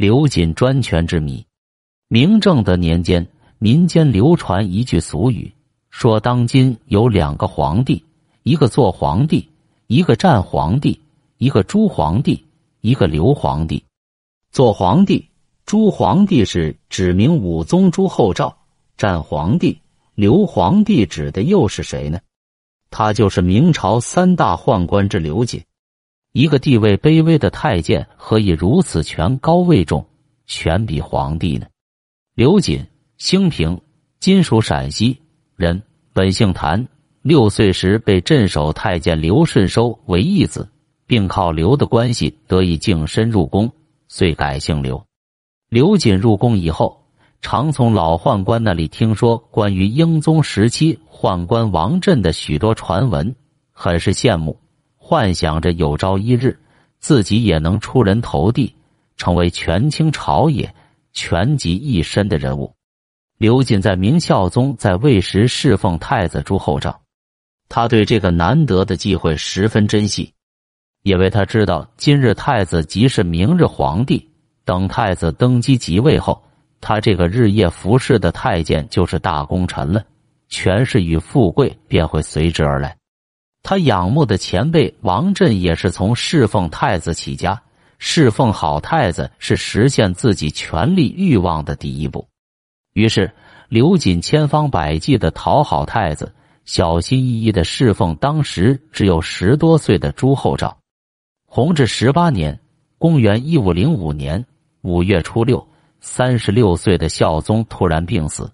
刘瑾专权之谜。明正德年间，民间流传一句俗语，说当今有两个皇帝，一个做皇帝，一个战皇帝；一个朱皇帝，一个刘皇帝。做皇帝，朱皇帝是指明武宗朱厚照；战皇帝，刘皇帝指的又是谁呢？他就是明朝三大宦官之刘瑾。一个地位卑微的太监，何以如此权高位重，权比皇帝呢？刘瑾，兴平，今属陕西人，本姓谭。六岁时被镇守太监刘顺收为义子，并靠刘的关系得以净身入宫，遂改姓刘。刘瑾入宫以后，常从老宦官那里听说关于英宗时期宦官王振的许多传闻，很是羡慕，幻想着有朝一日自己也能出人头地，成为权倾朝野。权极一身的人物，刘瑾在明孝宗在位时侍奉太子朱厚照，他对这个难得的机会十分珍惜，因为他知道今日太子即是明日皇帝。等太子登基即位后，他这个日夜服侍的太监就是大功臣了，权势与富贵便会随之而来。他仰慕的前辈王振也是从侍奉太子起家。侍奉好太子是实现自己权力欲望的第一步，于是刘瑾千方百计的讨好太子，小心翼翼的侍奉当时只有十多岁的朱厚照。弘治十八年（公元一五零五年）五月初六，三十六岁的孝宗突然病死，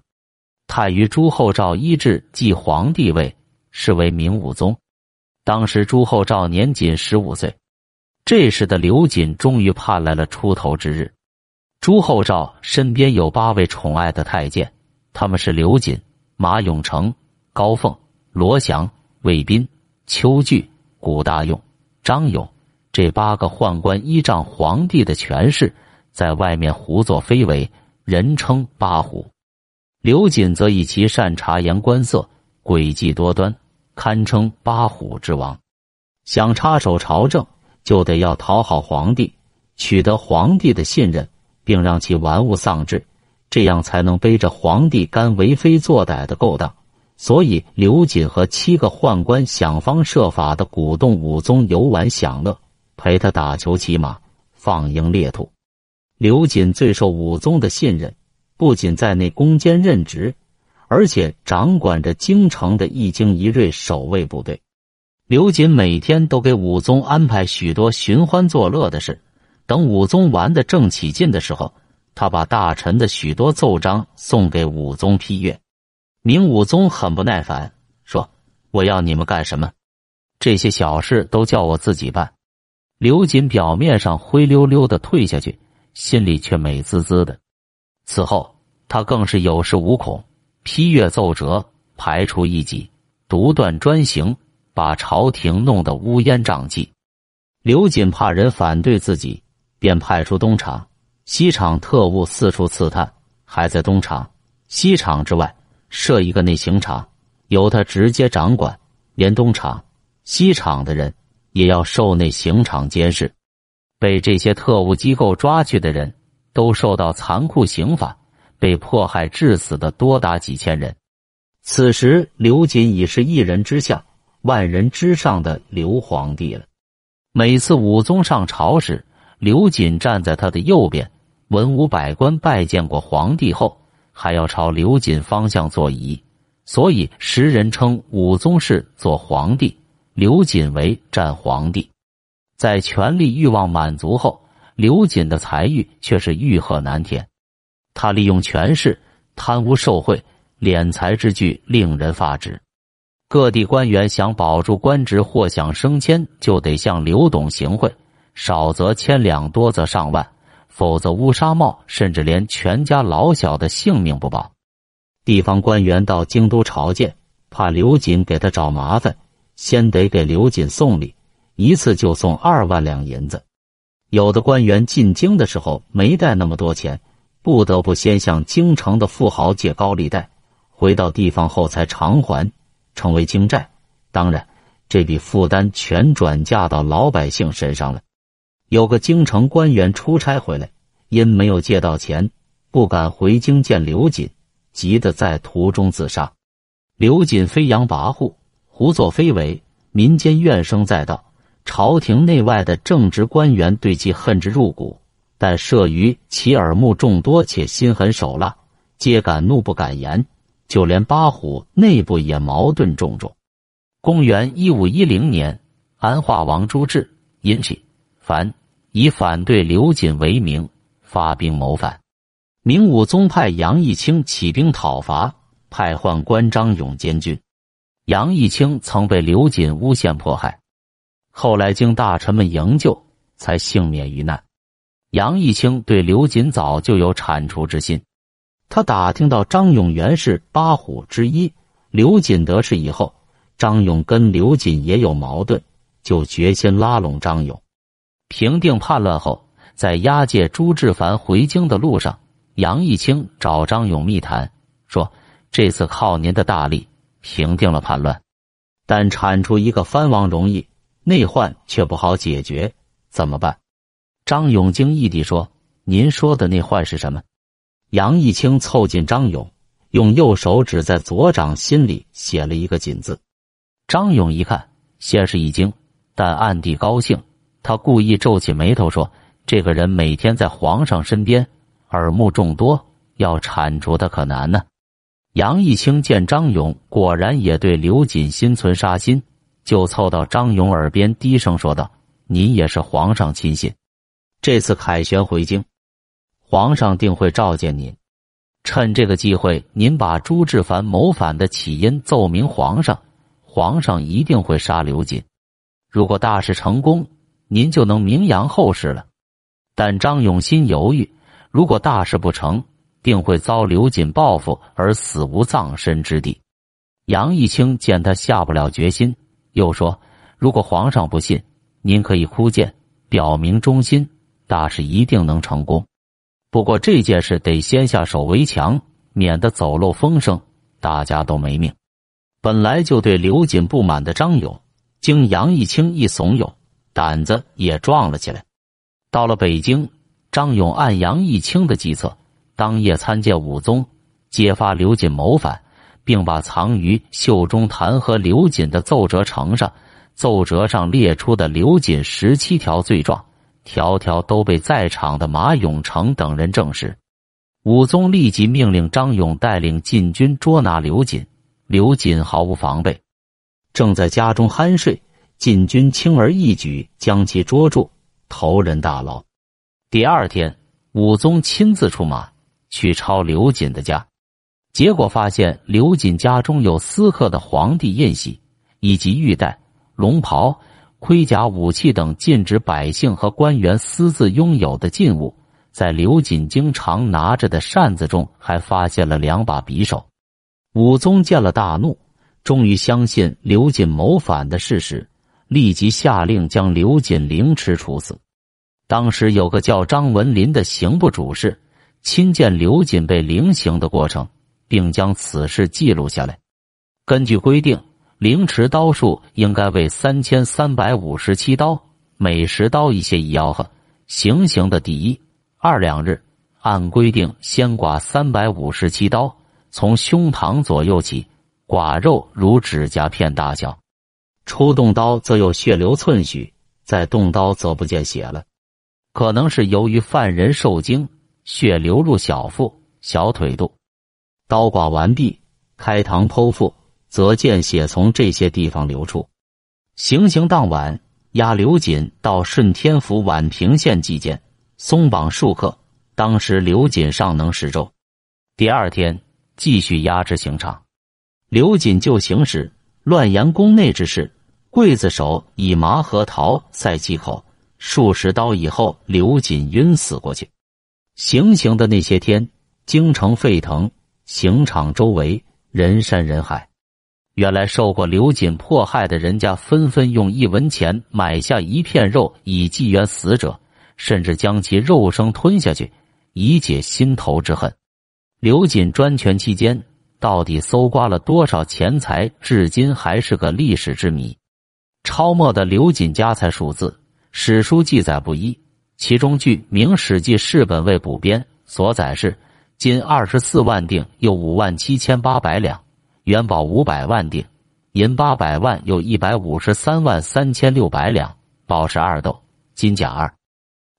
太于朱厚照医治继皇帝位，是为明武宗。当时朱厚照年仅十五岁。这时的刘瑾终于盼来了出头之日。朱厚照身边有八位宠爱的太监，他们是刘瑾、马永成、高凤、罗祥、魏斌、邱据、古大用、张勇。这八个宦官依仗皇帝的权势，在外面胡作非为，人称八虎。刘瑾则以其善察言观色，诡计多端，堪称八虎之王。想插手朝政。就得要讨好皇帝，取得皇帝的信任，并让其玩物丧志，这样才能背着皇帝干为非作歹的勾当。所以，刘瑾和七个宦官想方设法的鼓动武宗游玩享乐，陪他打球骑马，放鹰猎兔。刘瑾最受武宗的信任，不仅在内宫间任职，而且掌管着京城的一精一锐守卫部队。刘瑾每天都给武宗安排许多寻欢作乐的事，等武宗玩的正起劲的时候，他把大臣的许多奏章送给武宗批阅。明武宗很不耐烦，说：“我要你们干什么？这些小事都叫我自己办。”刘瑾表面上灰溜溜的退下去，心里却美滋滋的。此后，他更是有恃无恐，批阅奏折，排除异己，独断专行。把朝廷弄得乌烟瘴气，刘瑾怕人反对自己，便派出东厂、西厂特务四处刺探，还在东厂、西厂之外设一个内刑场，由他直接掌管，连东厂、西厂的人也要受内刑场监视。被这些特务机构抓去的人都受到残酷刑罚，被迫害致死的多达几千人。此时，刘瑾已是一人之下。万人之上的刘皇帝了。每次武宗上朝时，刘瑾站在他的右边。文武百官拜见过皇帝后，还要朝刘瑾方向作揖，所以时人称武宗是做皇帝，刘瑾为战皇帝。在权力欲望满足后，刘瑾的财欲却是欲壑难填。他利用权势贪污受贿，敛财之举令人发指。各地官员想保住官职或想升迁，就得向刘董行贿，少则千两，多则上万，否则乌纱帽，甚至连全家老小的性命不保。地方官员到京都朝见，怕刘瑾给他找麻烦，先得给刘瑾送礼，一次就送二万两银子。有的官员进京的时候没带那么多钱，不得不先向京城的富豪借高利贷，回到地方后才偿还。成为京债，当然，这笔负担全转嫁到老百姓身上了。有个京城官员出差回来，因没有借到钱，不敢回京见刘瑾，急得在途中自杀。刘瑾飞扬跋扈，胡作非为，民间怨声载道，朝廷内外的正直官员对其恨之入骨。但慑于其耳目众多且心狠手辣，皆敢怒不敢言。就连八虎内部也矛盾重重。公元一五一零年，安化王朱志因其反以反对刘瑾为名，发兵谋反。明武宗派杨义清起兵讨伐，派宦官张勇监军。杨义清曾被刘瑾诬陷迫害，后来经大臣们营救，才幸免于难。杨义清对刘瑾早就有铲除之心。他打听到张勇原是八虎之一，刘瑾得势以后，张勇跟刘瑾也有矛盾，就决心拉拢张勇。平定叛乱后，在押解朱志凡回京的路上，杨义清找张勇密谈，说：“这次靠您的大力平定了叛乱，但铲除一个藩王容易，内患却不好解决，怎么办？”张勇惊异地说：“您说的内患是什么？”杨义清凑近张勇，用右手指在左掌心里写了一个“锦”字。张勇一看，先是一惊，但暗地高兴。他故意皱起眉头说：“这个人每天在皇上身边，耳目众多，要铲除他可难呢。”杨义清见张勇果然也对刘瑾心存杀心，就凑到张勇耳边低声说道：“您也是皇上亲信，这次凯旋回京。”皇上定会召见您，趁这个机会，您把朱志凡谋反的起因奏明皇上，皇上一定会杀刘瑾。如果大事成功，您就能名扬后世了。但张永新犹豫，如果大事不成，定会遭刘瑾报复而死无葬身之地。杨义清见他下不了决心，又说：“如果皇上不信，您可以哭谏，表明忠心，大事一定能成功。”不过这件事得先下手为强，免得走漏风声，大家都没命。本来就对刘瑾不满的张勇，经杨义清一怂恿，胆子也壮了起来。到了北京，张勇按杨义清的计策，当夜参见武宗，揭发刘瑾谋反，并把藏于袖中弹劾刘瑾的奏折呈上。奏折上列出的刘瑾十七条罪状。条条都被在场的马永成等人证实。武宗立即命令张勇带领禁军捉拿刘瑾。刘瑾毫无防备，正在家中酣睡，禁军轻而易举将其捉住，投人大牢。第二天，武宗亲自出马去抄刘瑾的家，结果发现刘瑾家中有私刻的皇帝印玺，以及玉带、龙袍。盔甲、武器等禁止百姓和官员私自拥有的禁物，在刘瑾经常拿着的扇子中，还发现了两把匕首。武宗见了大怒，终于相信刘瑾谋反的事实，立即下令将刘瑾凌迟处死。当时有个叫张文林的刑部主事，亲见刘瑾被凌刑的过程，并将此事记录下来。根据规定。凌迟刀数应该为三千三百五十七刀，每十刀一些一吆喝。行刑的第一、二两日，按规定先剐三百五十七刀，从胸膛左右起，剐肉如指甲片大小。初动刀则有血流寸许，再动刀则不见血了，可能是由于犯人受惊，血流入小腹、小腿肚。刀剐完毕，开膛剖腹。则见血从这些地方流出。行刑当晚，押刘瑾到顺天府宛平县祭见，松绑数刻。当时刘瑾尚能食粥。第二天继续押至刑场。刘瑾就刑时乱言宫内之事，刽子手以麻核桃塞气口，数十刀以后，刘瑾晕死过去。行刑的那些天，京城沸腾，刑场周围人山人海。原来受过刘瑾迫害的人家纷纷用一文钱买下一片肉以祭冤死者，甚至将其肉生吞下去以解心头之恨。刘瑾专权期间到底搜刮了多少钱财，至今还是个历史之谜。超没的刘瑾家财数字，史书记载不一，其中据《明史记事本位补编》所载是金二十四万锭，又五万七千八百两；元宝五百万锭，银八百万，又一百五十三万三千六百两；宝石二斗，金甲二，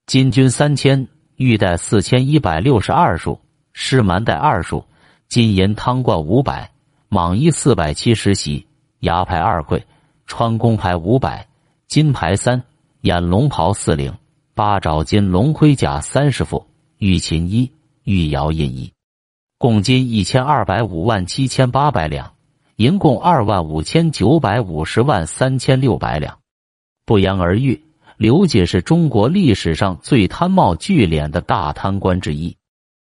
金军三千，玉带四千一百六十二束，狮蛮带二束，金银汤罐五百，蟒衣四百七十袭，牙牌二柜，穿宫牌五百，金牌三，眼龙袍四领，八爪金龙盔甲三十副，玉琴一，玉摇印一，共金一千二百五万七千八百两，银共二万五千九百五十万三千六百两。不言而喻，刘瑾是中国历史上最贪冒聚敛的大贪官之一。